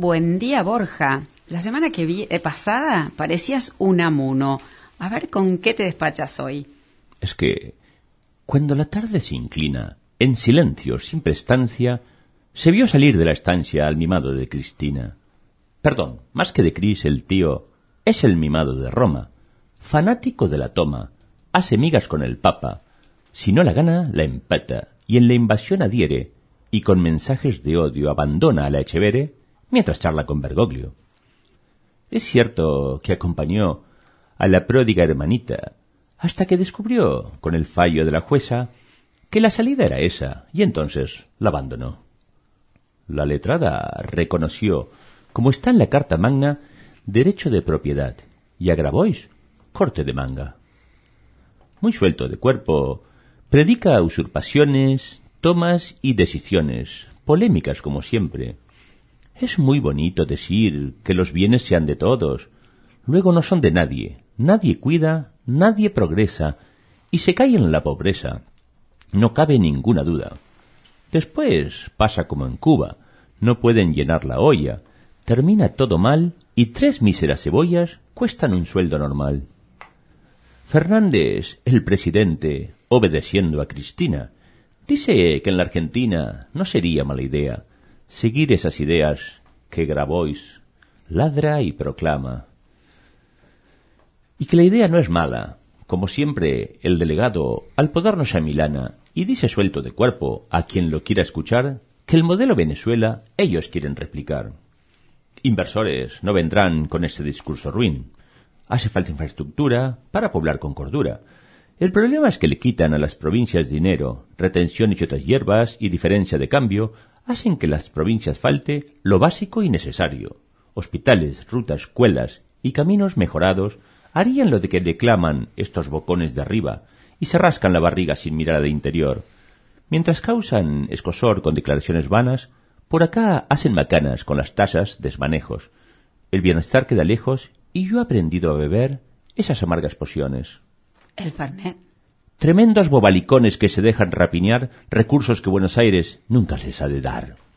Buen día, Borja. La semana que vi eh, pasada parecías un amuno. A ver con qué te despachas hoy. Es que, cuando la tarde se inclina, en silencio, sin prestancia, se vio salir de la estancia al mimado de Cristina. Perdón, más que de Cris, el tío es el mimado de Roma, fanático de la toma, hace migas con el Papa, si no la gana, la empata, y en la invasión adhiere, y con mensajes de odio abandona a la Echevere mientras charla con Bergoglio. Es cierto que acompañó a la pródiga hermanita hasta que descubrió, con el fallo de la jueza, que la salida era esa, y entonces la abandonó. La letrada reconoció, como está en la Carta Magna, derecho de propiedad, y a Grabois, corte de manga. Muy suelto de cuerpo, predica usurpaciones, tomas y decisiones, polémicas como siempre. Es muy bonito decir que los bienes sean de todos, luego no son de nadie, nadie cuida, nadie progresa, y se cae en la pobreza. No cabe ninguna duda. Después pasa como en Cuba, no pueden llenar la olla, termina todo mal y tres míseras cebollas cuestan un sueldo normal. Fernández, el presidente, obedeciendo a Cristina, dice que en la Argentina no sería mala idea seguir esas ideas que Grabois ladra y proclama. Y que la idea no es mala. Como siempre, el delegado, al podarnos a Milana, y dice suelto de cuerpo a quien lo quiera escuchar, que el modelo Venezuela ellos quieren replicar. Inversores no vendrán con ese discurso ruin. Hace falta infraestructura para poblar con cordura. El problema es que le quitan a las provincias dinero, retenciones y otras hierbas y diferencia de cambio hacen que las provincias falte lo básico y necesario. Hospitales, rutas, escuelas y caminos mejorados harían lo de que declaman estos bocones de arriba y se rascan la barriga sin mirar de interior. Mientras causan escosor con declaraciones vanas, por acá hacen macanas con las tasas desmanejos. El bienestar queda lejos y yo he aprendido a beber esas amargas pociones. El Fernet. Tremendos bobalicones que se dejan rapiñar recursos que Buenos Aires nunca les ha de dar.